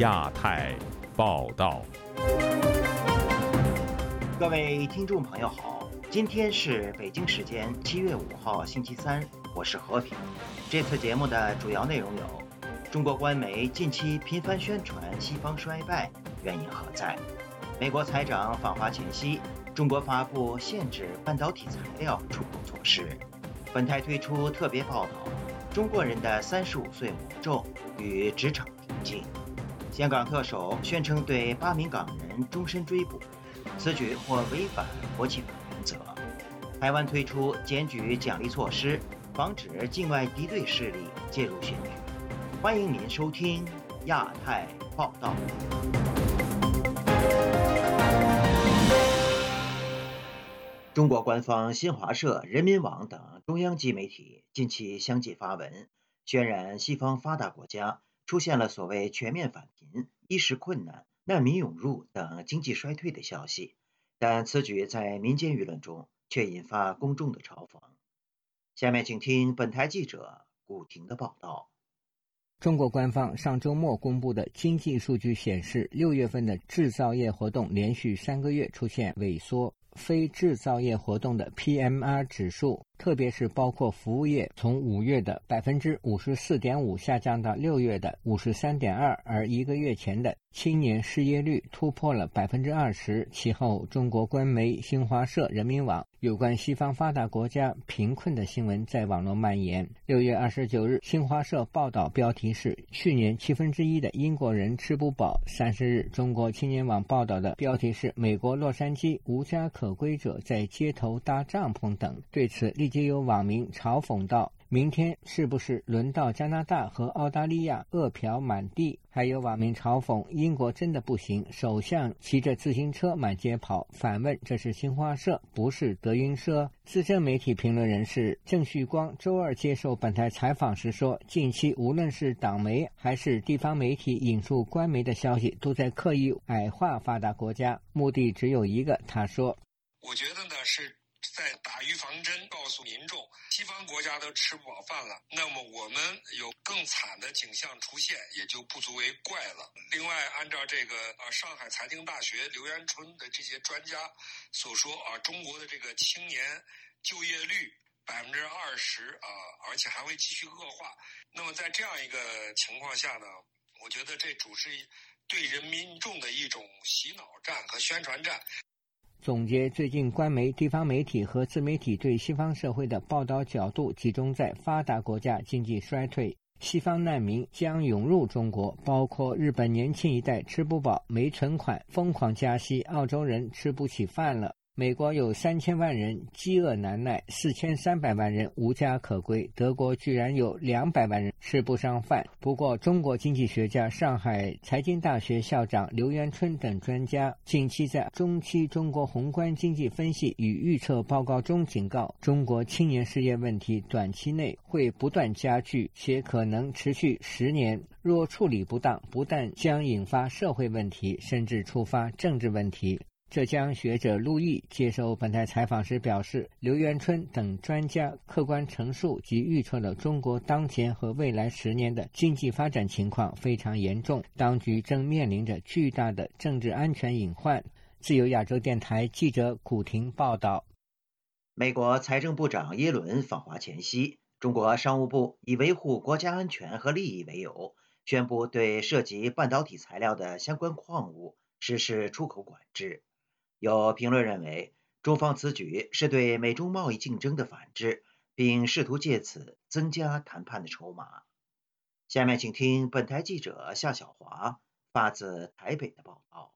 亚太报道。各位听众朋友好，今天是北京时间七月五号星期三，我是和平。这次节目的主要内容有：中国官媒近期频繁宣传西方衰败，原因何在？美国财长访华前夕，中国发布限制半导体材料出口措施。本台推出特别报道：中国人的三十五岁魔咒与职场瓶颈。香港特首宣称对八名港人终身追捕。此举或违反国际法原则。台湾推出检举奖励措施，防止境外敌对势力介入选举。欢迎您收听亚太报道。中国官方新华社、人民网等中央级媒体近期相继发文，渲染西方发达国家出现了所谓全面返贫、衣食困难。难民涌入等经济衰退的消息，但此举在民间舆论中却引发公众的嘲讽。下面请听本台记者古婷的报道。中国官方上周末公布的经济数据显示，六月份的制造业活动连续三个月出现萎缩，非制造业活动的 PMI 指数。特别是包括服务业，从五月的百分之五十四点五下降到六月的五十三点二，而一个月前的青年失业率突破了百分之二十。其后，中国官媒新华社、人民网有关西方发达国家贫困的新闻在网络蔓延。六月二十九日，新华社报道标题是“去年七分之一的英国人吃不饱”。三十日，中国青年网报道的标题是“美国洛杉矶无家可归者在街头搭帐篷”等。对此，立。就有网民嘲讽道：“明天是不是轮到加拿大和澳大利亚饿殍满地？”还有网民嘲讽：“英国真的不行，首相骑着自行车满街跑。”反问：“这是新华社，不是德云社？”资深媒体评论人士郑旭光周二接受本台采访时说：“近期无论是党媒还是地方媒体引述官媒的消息，都在刻意矮化发达国家，目的只有一个。”他说：“我觉得呢是。”在打预防针，告诉民众，西方国家都吃不饱饭了，那么我们有更惨的景象出现，也就不足为怪了。另外，按照这个啊，上海财经大学刘元春的这些专家所说啊，中国的这个青年就业率百分之二十啊，而且还会继续恶化。那么在这样一个情况下呢，我觉得这主是对人民众的一种洗脑战和宣传战。总结最近官媒、地方媒体和自媒体对西方社会的报道角度集中在发达国家经济衰退、西方难民将涌入中国，包括日本年轻一代吃不饱、没存款、疯狂加息，澳洲人吃不起饭了。美国有三千万人饥饿难耐，四千三百万人无家可归。德国居然有两百万人吃不上饭。不过，中国经济学家、上海财经大学校长刘元春等专家近期在中期中国宏观经济分析与预测报告中警告，中国青年失业问题短期内会不断加剧，且可能持续十年。若处理不当，不但将引发社会问题，甚至触发政治问题。浙江学者陆毅接受本台采访时表示，刘元春等专家客观陈述及预测了中国当前和未来十年的经济发展情况非常严重，当局正面临着巨大的政治安全隐患。自由亚洲电台记者古婷报道。美国财政部长耶伦访华前夕，中国商务部以维护国家安全和利益为由，宣布对涉及半导体材料的相关矿物实施出口管制。有评论认为，中方此举是对美中贸易竞争的反制，并试图借此增加谈判的筹码。下面请听本台记者夏小华发自台北的报道。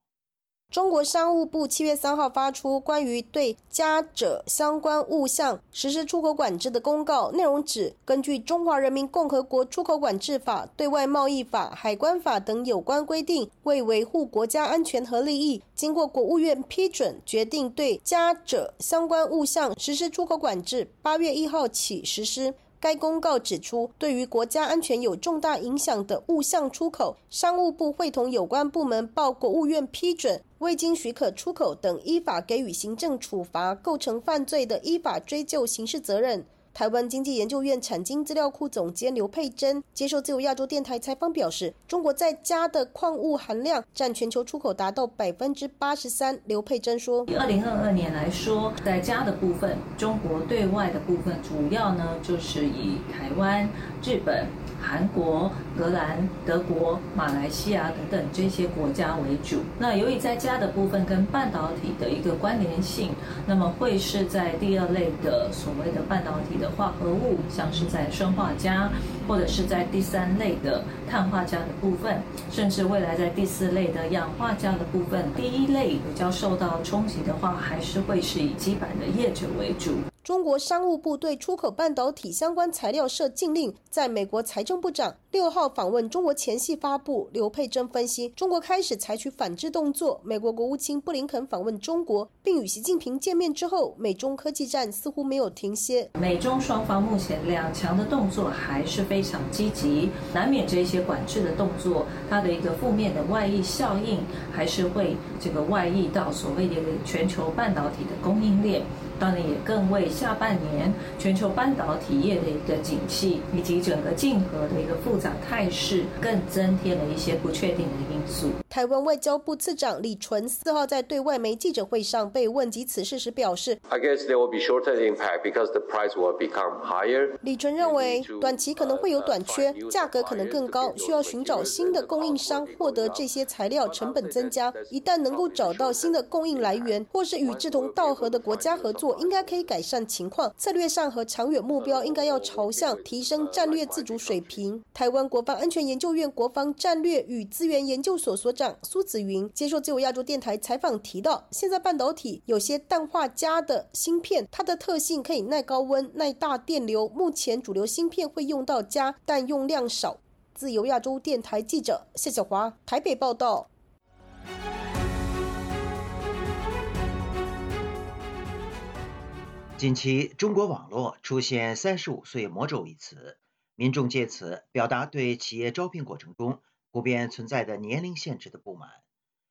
中国商务部七月三号发出关于对加者相关物项实施出口管制的公告，内容指，根据《中华人民共和国出口管制法》《对外贸易法》《海关法》等有关规定，为维护国家安全和利益，经过国务院批准，决定对加者相关物项实施出口管制，八月一号起实施。该公告指出，对于国家安全有重大影响的物项出口，商务部会同有关部门报国务院批准，未经许可出口等，依法给予行政处罚；构成犯罪的，依法追究刑事责任。台湾经济研究院产经资料库总监刘佩珍接受自由亚洲电台采访表示，中国在家的矿物含量占全球出口达到百分之八十三。刘佩珍说，以二零二二年来说，在家的部分，中国对外的部分主要呢就是以台湾、日本。韩国、荷兰、德国、马来西亚等等这些国家为主。那由于在家的部分跟半导体的一个关联性，那么会是在第二类的所谓的半导体的化合物，像是在砷化镓，或者是在第三类的碳化镓的部分，甚至未来在第四类的氧化镓的部分。第一类比较受到冲击的话，还是会是以基板的业者为主。中国商务部对出口半导体相关材料设禁令，在美国财政部长六号访问中国前夕发布。刘佩珍分析，中国开始采取反制动作。美国国务卿布林肯访问中国，并与习近平见面之后，美中科技战似乎没有停歇。美中双方目前两强的动作还是非常积极，难免这些管制的动作，它的一个负面的外溢效应，还是会这个外溢到所谓的全球半导体的供应链。当然也更为下半年全球半导体业的一个景气，以及整个竞合的一个复杂态势，更增添了一些不确定的因素。台湾外交部次长李纯四号在对外媒记者会上被问及此事时表示：“I guess there will be shorter impact because the price will become higher。”李纯认为，短期可能会有短缺，价格可能更高，需要寻找新的供应商获得这些材料，成本增加。一旦能够找到新的供应来源，或是与志同道合的国家合作。应该可以改善情况，策略上和长远目标应该要朝向提升战略自主水平。台湾国防安全研究院国防战略与资源研究所所长苏子云接受自由亚洲电台采访提到，现在半导体有些氮化镓的芯片，它的特性可以耐高温、耐大电流。目前主流芯片会用到镓，但用量少。自由亚洲电台记者谢小华台北报道。近期，中国网络出现“三十五岁魔咒”一词，民众借此表达对企业招聘过程中普遍存在的年龄限制的不满，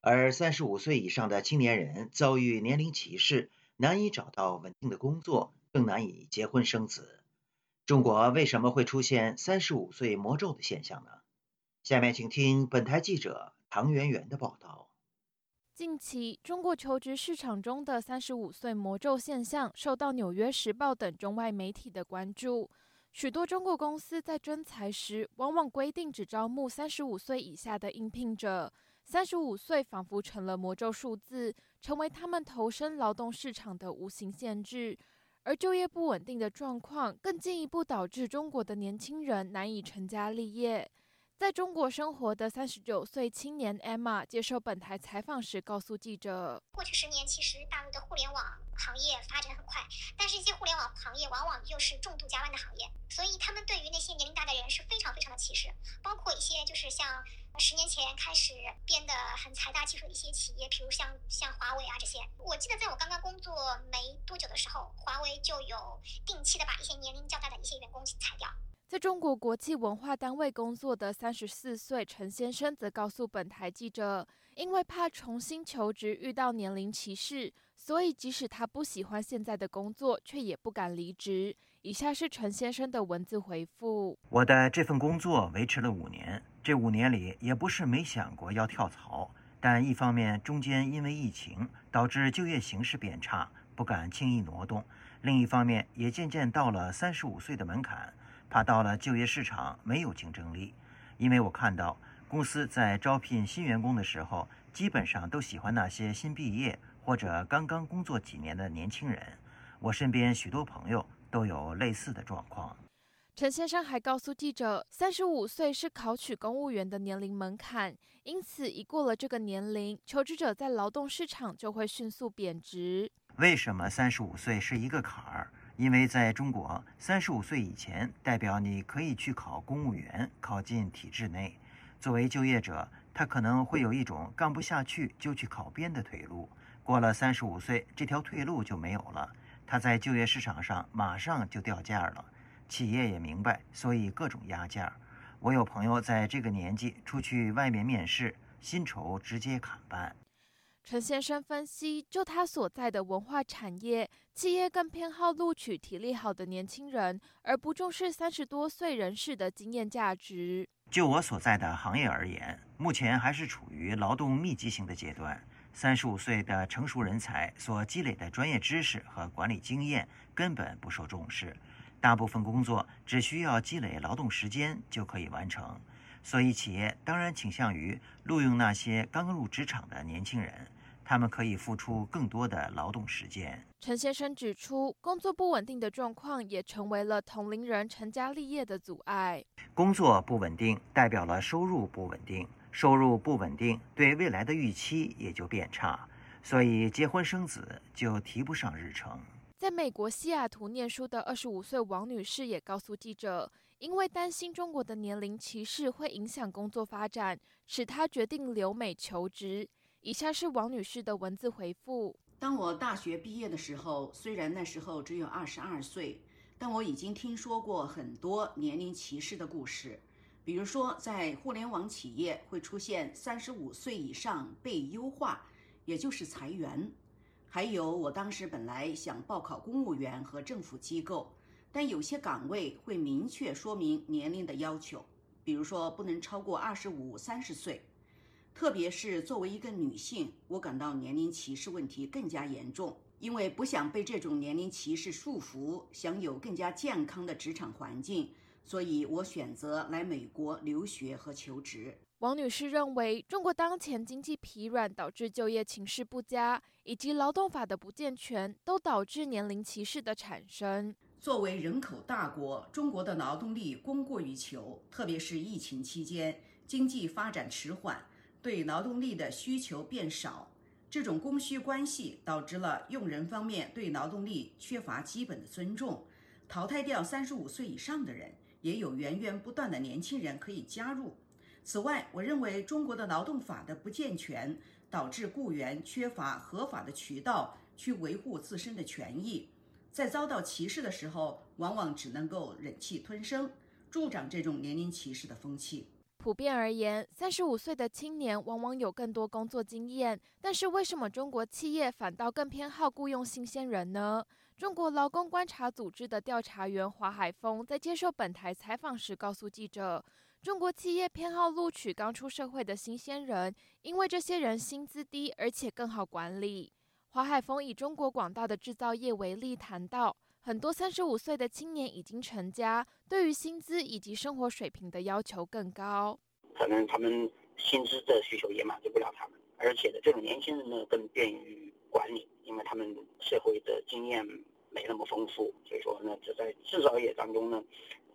而三十五岁以上的青年人遭遇年龄歧视，难以找到稳定的工作，更难以结婚生子。中国为什么会出现“三十五岁魔咒”的现象呢？下面请听本台记者唐媛媛的报道。近期，中国求职市场中的“三十五岁魔咒”现象受到《纽约时报》等中外媒体的关注。许多中国公司在征才时，往往规定只招募三十五岁以下的应聘者。三十五岁仿佛成了魔咒数字，成为他们投身劳动市场的无形限制。而就业不稳定的状况，更进一步导致中国的年轻人难以成家立业。在中国生活的三十九岁青年 Emma 接受本台采访时告诉记者：“过去十年，其实大陆的互联网行业发展很快，但是一些互联网行业往往又是重度加班的行业，所以他们对于那些年龄大的人是非常非常的歧视。包括一些就是像十年前开始变得很财大气粗的一些企业，比如像像华为啊这些。我记得在我刚刚工作没多久的时候，华为就有定期的把一些年龄较大的一些员工裁掉。”在中国国际文化单位工作的三十四岁陈先生则告诉本台记者，因为怕重新求职遇到年龄歧视，所以即使他不喜欢现在的工作，却也不敢离职。以下是陈先生的文字回复：我的这份工作维持了五年，这五年里也不是没想过要跳槽，但一方面中间因为疫情导致就业形势变差，不敢轻易挪动；另一方面也渐渐到了三十五岁的门槛。怕到了就业市场没有竞争力，因为我看到公司在招聘新员工的时候，基本上都喜欢那些新毕业或者刚刚工作几年的年轻人。我身边许多朋友都有类似的状况。陈先生还告诉记者，三十五岁是考取公务员的年龄门槛，因此一过了这个年龄，求职者在劳动市场就会迅速贬值。为什么三十五岁是一个坎儿？因为在中国，三十五岁以前代表你可以去考公务员，考进体制内。作为就业者，他可能会有一种干不下去就去考编的退路。过了三十五岁，这条退路就没有了，他在就业市场上马上就掉价了。企业也明白，所以各种压价。我有朋友在这个年纪出去外面面试，薪酬直接砍半。陈先生分析，就他所在的文化产业，企业更偏好录取体力好的年轻人，而不重视三十多岁人士的经验价值。就我所在的行业而言，目前还是处于劳动密集型的阶段。三十五岁的成熟人才所积累的专业知识和管理经验根本不受重视，大部分工作只需要积累劳动时间就可以完成。所以，企业当然倾向于录用那些刚入职场的年轻人，他们可以付出更多的劳动时间。陈先生指出，工作不稳定的状况也成为了同龄人成家立业的阻碍。工作不稳定代表了收入不稳定，收入不稳定对未来的预期也就变差，所以结婚生子就提不上日程。在美国西雅图念书的二十五岁王女士也告诉记者。因为担心中国的年龄歧视会影响工作发展，使他决定留美求职。以下是王女士的文字回复：当我大学毕业的时候，虽然那时候只有二十二岁，但我已经听说过很多年龄歧视的故事。比如说，在互联网企业会出现三十五岁以上被优化，也就是裁员。还有，我当时本来想报考公务员和政府机构。但有些岗位会明确说明年龄的要求，比如说不能超过二十五、三十岁。特别是作为一个女性，我感到年龄歧视问题更加严重，因为不想被这种年龄歧视束缚，想有更加健康的职场环境，所以我选择来美国留学和求职。王女士认为，中国当前经济疲软导致就业情势不佳，以及劳动法的不健全，都导致年龄歧视的产生。作为人口大国，中国的劳动力供过于求，特别是疫情期间，经济发展迟缓，对劳动力的需求变少。这种供需关系导致了用人方面对劳动力缺乏基本的尊重，淘汰掉三十五岁以上的人，也有源源不断的年轻人可以加入。此外，我认为中国的劳动法的不健全，导致雇员缺乏合法的渠道去维护自身的权益。在遭到歧视的时候，往往只能够忍气吞声，助长这种年龄歧视的风气。普遍而言，三十五岁的青年往往有更多工作经验，但是为什么中国企业反倒更偏好雇佣新鲜人呢？中国劳工观察组织的调查员华海峰在接受本台采访时告诉记者，中国企业偏好录取刚出社会的新鲜人，因为这些人薪资低，而且更好管理。华海峰以中国广大的制造业为例，谈到很多三十五岁的青年已经成家，对于薪资以及生活水平的要求更高。可能他们薪资的需求也满足不了他们，而且呢，这种年轻人呢更便于管理，因为他们社会的经验没那么丰富，所以说呢，这在制造业当中呢，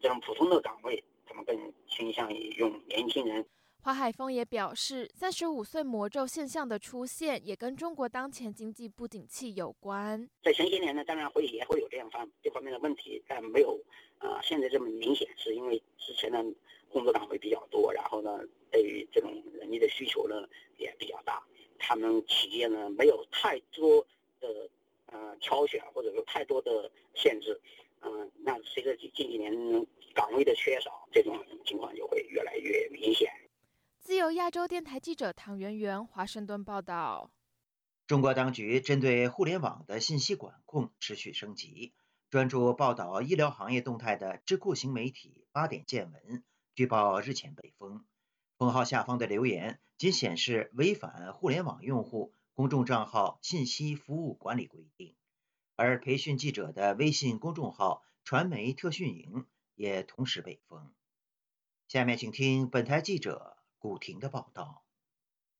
这种普通的岗位，他们更倾向于用年轻人。华海峰也表示，三十五岁魔咒现象的出现，也跟中国当前经济不景气有关。在前些年呢，当然会也会有这样方这方面的问题，但没有啊现在这么明显，是因为之前的工作岗位比较多，然后呢，对于这种人力的需求呢也比较大，他们企业呢没有太多的呃挑选，或者说太多的限制，嗯，那随着近近几年岗位的缺少，这种情况就会越来越明显。自由亚洲电台记者唐媛媛华盛顿报道：中国当局针对互联网的信息管控持续升级，专注报道医疗行业动态的智库型媒体八点见闻据报日前被封，封号下方的留言仅显示违反互联网用户公众账号信息服务管理规定，而培训记者的微信公众号传媒特训营也同时被封。下面请听本台记者。古婷的报道。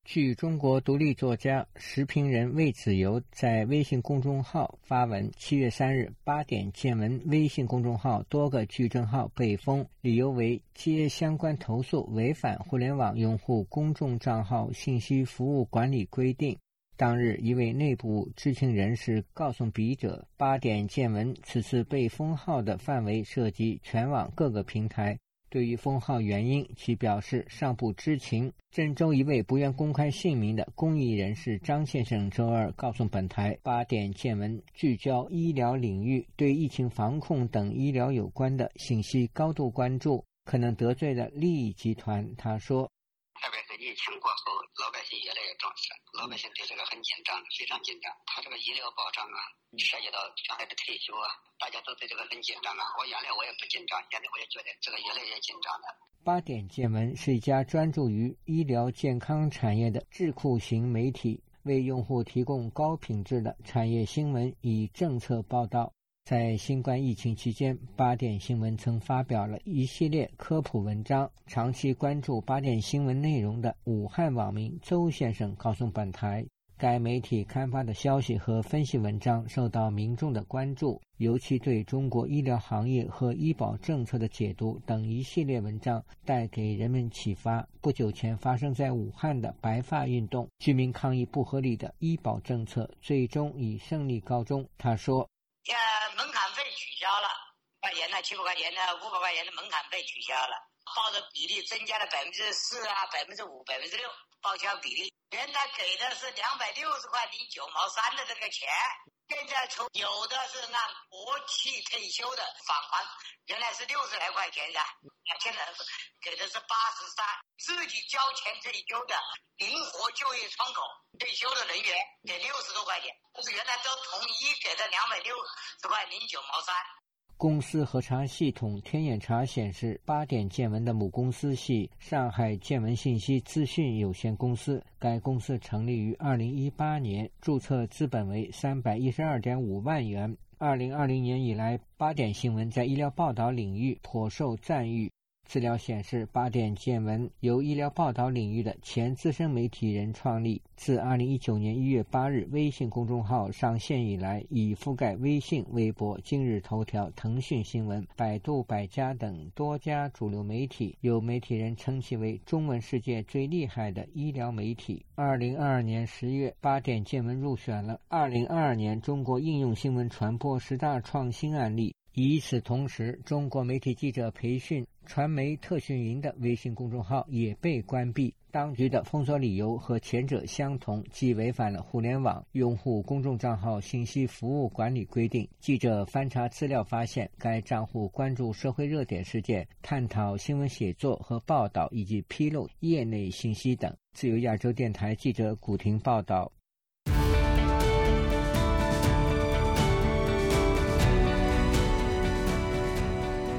据中国独立作家时评人魏子游在微信公众号发文，七月三日八点见闻微信公众号多个矩阵号被封，理由为接相关投诉违反互联网用户公众账号信息服务管理规定。当日，一位内部知情人士告诉笔者，八点见闻此次被封号的范围涉及全网各个平台。对于封号原因，其表示尚不知情。郑州一位不愿公开姓名的公益人士张先生周二告诉本台：“八点见闻聚焦医疗领域，对疫情防控等医疗有关的信息高度关注，可能得罪了利益集团。”他说：“特别是疫情过后，老百姓越来越重视，老百姓对这个很紧张，非常紧张。他这个医疗保障啊，涉及到将来的退休啊，大家都对这个很紧张啊。我原来我也不紧张，现在我也觉得这个越来越紧张了。八点见闻是一家专注于医疗健康产业的智库型媒体，为用户提供高品质的产业新闻与政策报道。在新冠疫情期间，八点新闻曾发表了一系列科普文章。长期关注八点新闻内容的武汉网民周先生告诉本台，该媒体刊发的消息和分析文章受到民众的关注，尤其对中国医疗行业和医保政策的解读等一系列文章带给人们启发。不久前发生在武汉的白发运动，居民抗议不合理的医保政策，最终以胜利告终。他说。呃，门槛费取消了，块钱的，七百块钱的，五百块钱的门槛费取消了，报的比例增加了百分之四啊，百分之五，百分之六，报销比例。原来给的是两百六十块零九毛三的这个钱，现在从有的是按国企退休的返还，原来是六十来块钱的，现在是给的是八十三，自己交钱退休的灵活就业窗口退休的人员给六十多块钱，就是原来都统一给的两百六十块零九毛三。公司核查系统天眼查显示，八点见闻的母公司系上海见闻信息资讯有限公司。该公司成立于二零一八年，注册资本为三百一十二点五万元。二零二零年以来，八点新闻在医疗报道领域颇受赞誉。资料显示，八点见闻由医疗报道领域的前资深媒体人创立。自2019年1月8日微信公众号上线以来，已覆盖微信、微博、今日头条、腾讯新闻、百度百家等多家主流媒体。有媒体人称其为中文世界最厉害的医疗媒体。2022年10月，八点见闻入选了2022年中国应用新闻传播十大创新案例。与此同时，中国媒体记者培训。传媒特训营的微信公众号也被关闭。当局的封锁理由和前者相同，即违反了互联网用户公众账号信息服务管理规定。记者翻查资料发现，该账户关注社会热点事件、探讨新闻写作和报道，以及披露业内信息等。自由亚洲电台记者古婷报道。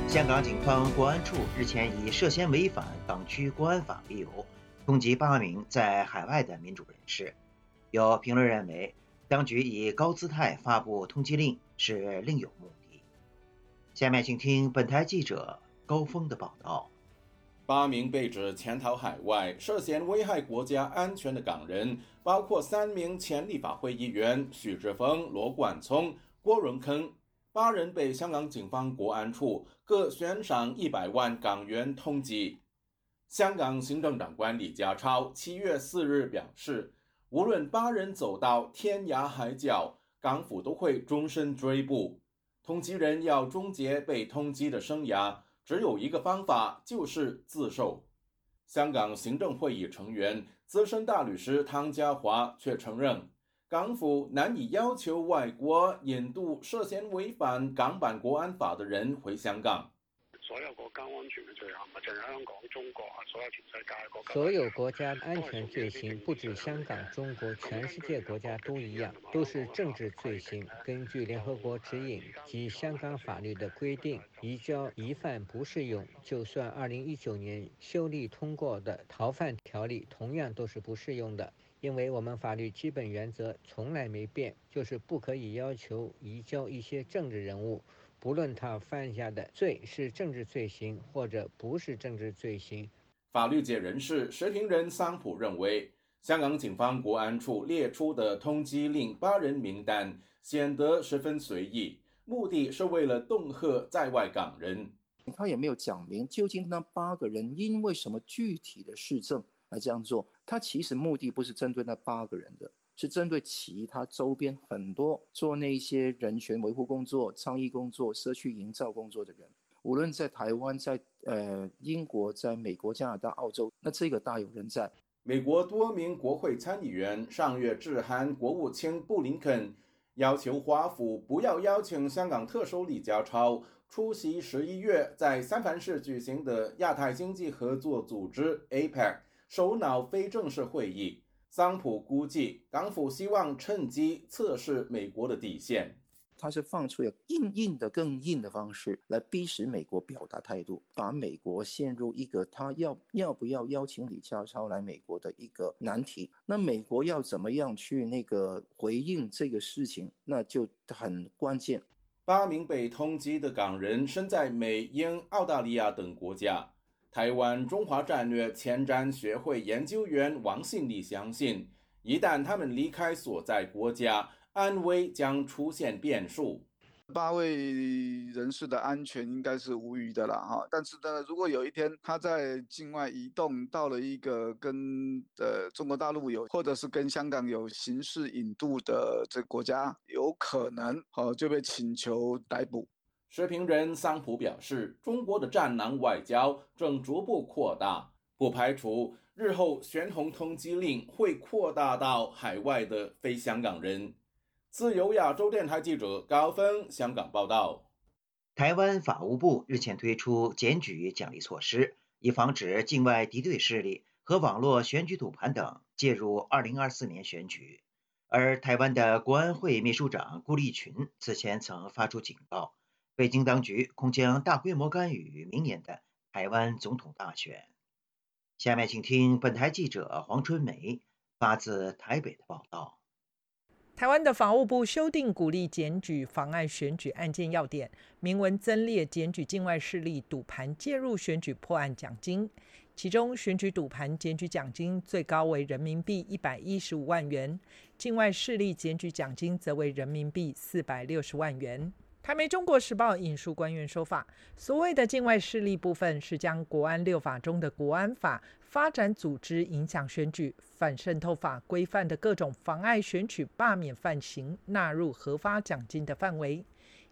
香港警方国安处日前以涉嫌违反港区国安法为由，通缉八名在海外的民主人士。有评论认为，当局以高姿态发布通缉令是另有目的。下面请听本台记者高峰的报道：八名被指潜逃海外、涉嫌危害国家安全的港人，包括三名前立法会议员许志峰、罗冠聪、郭荣铿。八人被香港警方国安处各悬赏一百万港元通缉。香港行政长官李家超七月四日表示，无论八人走到天涯海角，港府都会终身追捕。通缉人要终结被通缉的生涯，只有一个方法，就是自首。香港行政会议成员、资深大律师汤家华却承认。港府难以要求外国引渡涉嫌违反港版国安法的人回香港。所有国家安全的罪行，唔系香港、中国啊，所有全世界国家。所有国家安全罪行，不止香港、中国，全世界国家都一样，都是政治罪行。根据联合国指引及香港法律的规定，移交疑犯不适用。就算二零一九年修例通过的逃犯条例，同样都是不适用的。因为我们法律基本原则从来没变，就是不可以要求移交一些政治人物，不论他犯下的罪是政治罪行或者不是政治罪行。法律界人士时评人桑普认为，香港警方国安处列出的通缉令八人名单显得十分随意，目的是为了恫吓在外港人。他也没有讲明究竟那八个人因为什么具体的事证来这样做。他其实目的不是针对那八个人的，是针对其他周边很多做那些人权维护工作、倡议工作、社区营造工作的人，无论在台湾、在呃英国、在美国、加拿大、澳洲，那这个大有人在。美国多名国会参议员上月致函国务卿布林肯，要求华府不要邀请香港特首李家超出席十一月在三藩市举行的亚太经济合作组织 APEC。首脑非正式会议。桑普估计，港府希望趁机测试美国的底线。他是放出了硬硬的、更硬的方式来逼使美国表达态度，把美国陷入一个他要要不要邀请李家超来美国的一个难题。那美国要怎么样去那个回应这个事情，那就很关键。八名被通缉的港人身在美、英、澳大利亚等国家。台湾中华战略前瞻学会研究员王信利相信，一旦他们离开所在国家，安危将出现变数。八位人士的安全应该是无虞的了哈，但是呢，如果有一天他在境外移动到了一个跟呃中国大陆有，或者是跟香港有刑事引渡的这个国家，有可能哦就被请求逮捕。时评人桑普表示，中国的战狼外交正逐步扩大，不排除日后悬红通缉令会扩大到海外的非香港人。自由亚洲电台记者高峰香港报道：台湾法务部日前推出检举奖励措施，以防止境外敌对势力和网络选举赌盘等介入2024年选举。而台湾的国安会秘书长顾立群此前曾发出警告，北京当局恐将大规模干预明年的台湾总统大选。下面请听本台记者黄春梅发自台北的报道。台湾的法务部修订鼓励检举妨碍选举案件要点，明文增列检举境外势力赌盘介入选举破案奖金，其中选举赌盘检举奖金最高为人民币一百一十五万元，境外势力检举奖金则为人民币四百六十万元。台媒《中国时报》引述官员说法，所谓的境外势力部分是将国安六法中的国安法。发展组织影响选举反渗透法规范的各种妨碍选举罢免犯行纳入核发奖金的范围，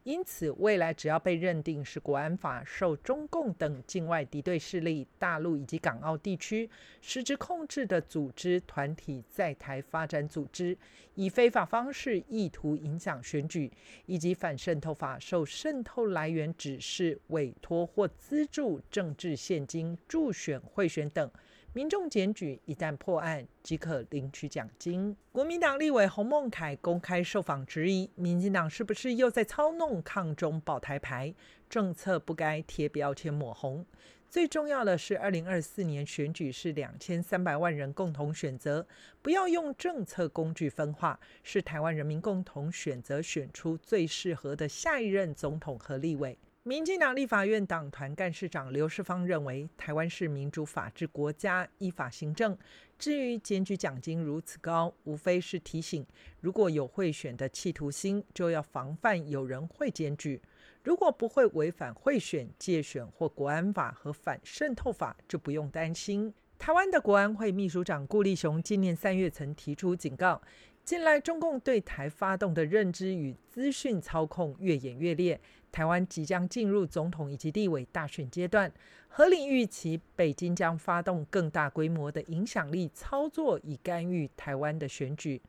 因此未来只要被认定是国安法受中共等境外敌对势力、大陆以及港澳地区实质控制的组织团体在台发展组织，以非法方式意图影响选举，以及反渗透法受渗透来源指示、委托或资助政治现金助选贿选等。民众检举一旦破案，即可领取奖金。国民党立委洪孟凯公开受访质疑，民进党是不是又在操弄抗中保台牌？政策不该贴标签抹红。最重要的是，二零二四年选举是两千三百万人共同选择，不要用政策工具分化，是台湾人民共同选择选出最适合的下一任总统和立委。民进党立法院党团干事长刘世芳认为，台湾是民主法治国家，依法行政。至于检举奖金如此高，无非是提醒，如果有贿选的企图心，就要防范有人会检举；如果不会违反贿选、借选或国安法和反渗透法，就不用担心。台湾的国安会秘书长顾立雄今年三月曾提出警告。近来，中共对台发动的认知与资讯操控越演越烈，台湾即将进入总统以及地委大选阶段，合理预期北京将发动更大规模的影响力操作，以干预台湾的选举。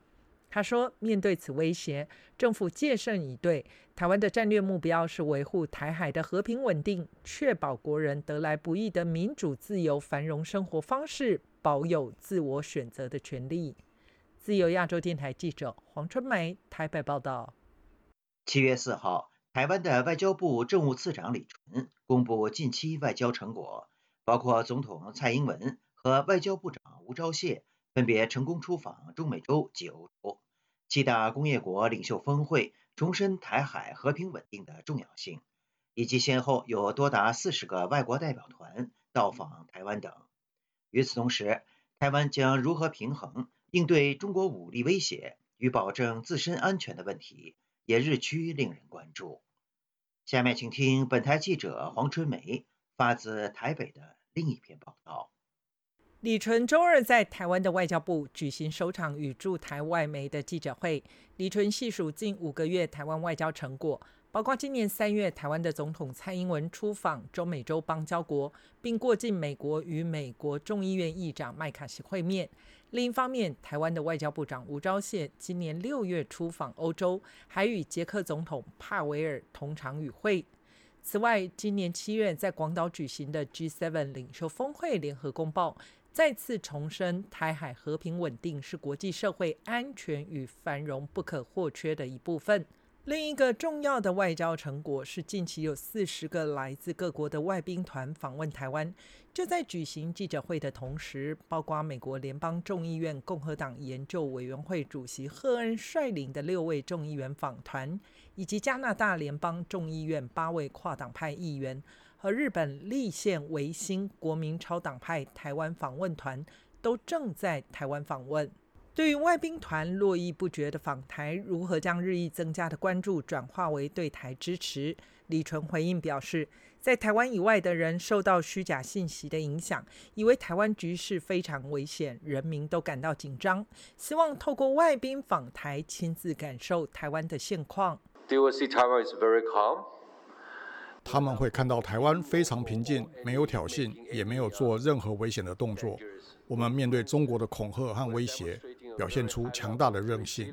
他说：“面对此威胁，政府戒慎以对。台湾的战略目标是维护台海的和平稳定，确保国人得来不易的民主、自由、繁荣生活方式，保有自我选择的权利。”自由亚洲电台记者黄春梅台北报道：七月四号，台湾的外交部政务次长李纯公布近期外交成果，包括总统蔡英文和外交部长吴钊燮分别成功出访中美洲及欧洲，七大工业国领袖峰会重申台海和平稳定的重要性，以及先后有多达四十个外国代表团到访台湾等。与此同时，台湾将如何平衡？应对中国武力威胁与保证自身安全的问题也日趋令人关注。下面请听本台记者黄春梅发自台北的另一篇报道。李纯周二在台湾的外交部举行首场与驻台外媒的记者会，李纯细数近五个月台湾外交成果。包括今年三月，台湾的总统蔡英文出访中美洲邦交国，并过境美国与美国众议院议长麦卡锡会面。另一方面，台湾的外交部长吴钊燮今年六月出访欧洲，还与捷克总统帕维尔同场与会。此外，今年七月在广岛举行的 G7 领袖峰会联合公报，再次重申台海和平稳定是国际社会安全与繁荣不可或缺的一部分。另一个重要的外交成果是，近期有四十个来自各国的外宾团访问台湾。就在举行记者会的同时，包括美国联邦众议院共和党研究委员会主席赫恩率领的六位众议员访团，以及加拿大联邦众议院八位跨党派议员和日本立宪维新国民超党派台湾访问团，都正在台湾访问。对于外宾团络绎不绝的访台，如何将日益增加的关注转化为对台支持？李纯回应表示，在台湾以外的人受到虚假信息的影响，以为台湾局势非常危险，人民都感到紧张，希望透过外宾访台，亲自感受台湾的现况。他们会看到台湾非常平静，没有挑衅，也没有做任何危险的动作。我们面对中国的恐吓和威胁。表现出强大的韧性。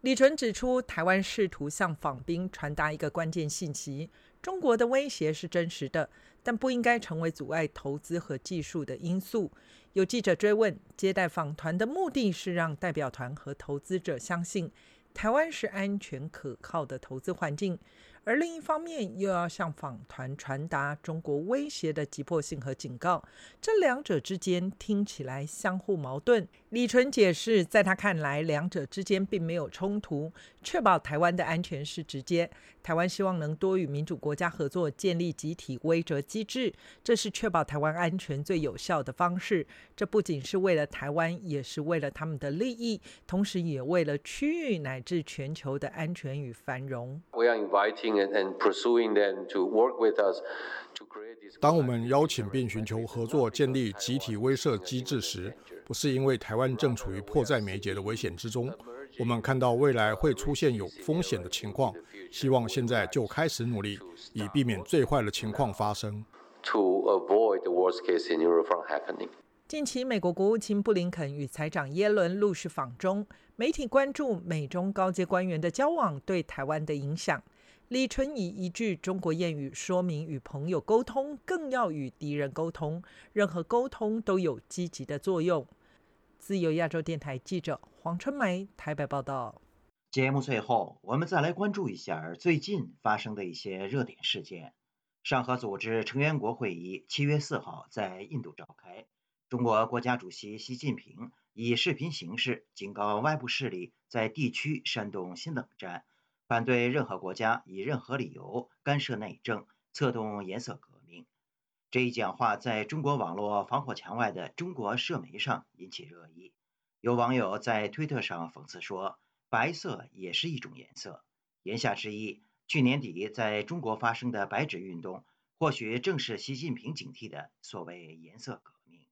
李纯指出，台湾试图向访宾传达一个关键信息：中国的威胁是真实的，但不应该成为阻碍投资和技术的因素。有记者追问，接待访团的目的是让代表团和投资者相信台湾是安全可靠的投资环境。而另一方面，又要向访团传达中国威胁的急迫性和警告，这两者之间听起来相互矛盾。李纯解释，在他看来，两者之间并没有冲突。确保台湾的安全是直接，台湾希望能多与民主国家合作，建立集体威慑机制，这是确保台湾安全最有效的方式。这不仅是为了台湾，也是为了他们的利益，同时也为了区域乃至全球的安全与繁荣。当我们邀请并寻求合作建立集体威慑机制时，不是因为台湾正处于迫在眉睫的危险之中，我们看到未来会出现有风险的情况，希望现在就开始努力，以避免最坏的情况发生。近期，美国国务卿布林肯与财长耶伦陆续访中，媒体关注美中高阶官员的交往对台湾的影响。李纯以一句中国谚语说明：与朋友沟通，更要与敌人沟通。任何沟通都有积极的作用。自由亚洲电台记者黄春梅台北报道。节目最后，我们再来关注一下最近发生的一些热点事件。上合组织成员国会议七月四号在印度召开，中国国家主席习近平以视频形式警告外部势力在地区煽动新冷战。反对任何国家以任何理由干涉内政、策动颜色革命。这一讲话在中国网络防火墙外的中国社媒上引起热议。有网友在推特上讽刺说：“白色也是一种颜色。”言下之意，去年底在中国发生的白纸运动，或许正是习近平警惕的所谓颜色革命。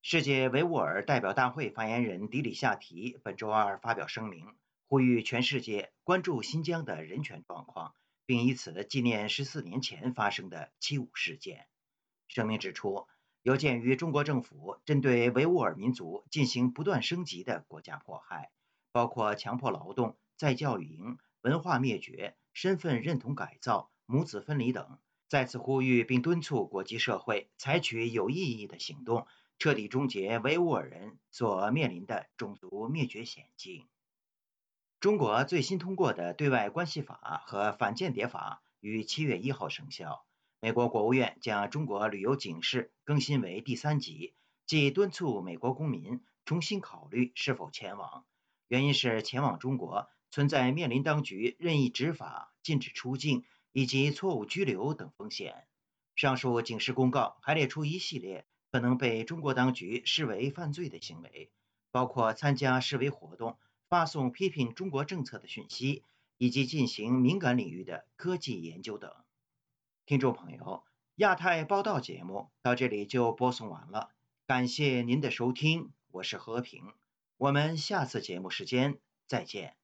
世界维吾尔代表大会发言人迪里夏提本周二发表声明。呼吁全世界关注新疆的人权状况，并以此纪念十四年前发生的七五事件。声明指出，有鉴于中国政府针对维吾尔民族进行不断升级的国家迫害，包括强迫劳动、再教育营、文化灭绝、身份认同改造、母子分离等，再次呼吁并敦促国际社会采取有意义的行动，彻底终结维吾尔人所面临的种族灭绝险境。中国最新通过的对外关系法和反间谍法于七月一号生效。美国国务院将中国旅游警示更新为第三级，即敦促美国公民重新考虑是否前往。原因是前往中国存在面临当局任意执法、禁止出境以及错误拘留等风险。上述警示公告还列出一系列可能被中国当局视为犯罪的行为，包括参加示威活动。发送批评中国政策的讯息，以及进行敏感领域的科技研究等。听众朋友，亚太报道节目到这里就播送完了，感谢您的收听，我是和平，我们下次节目时间再见。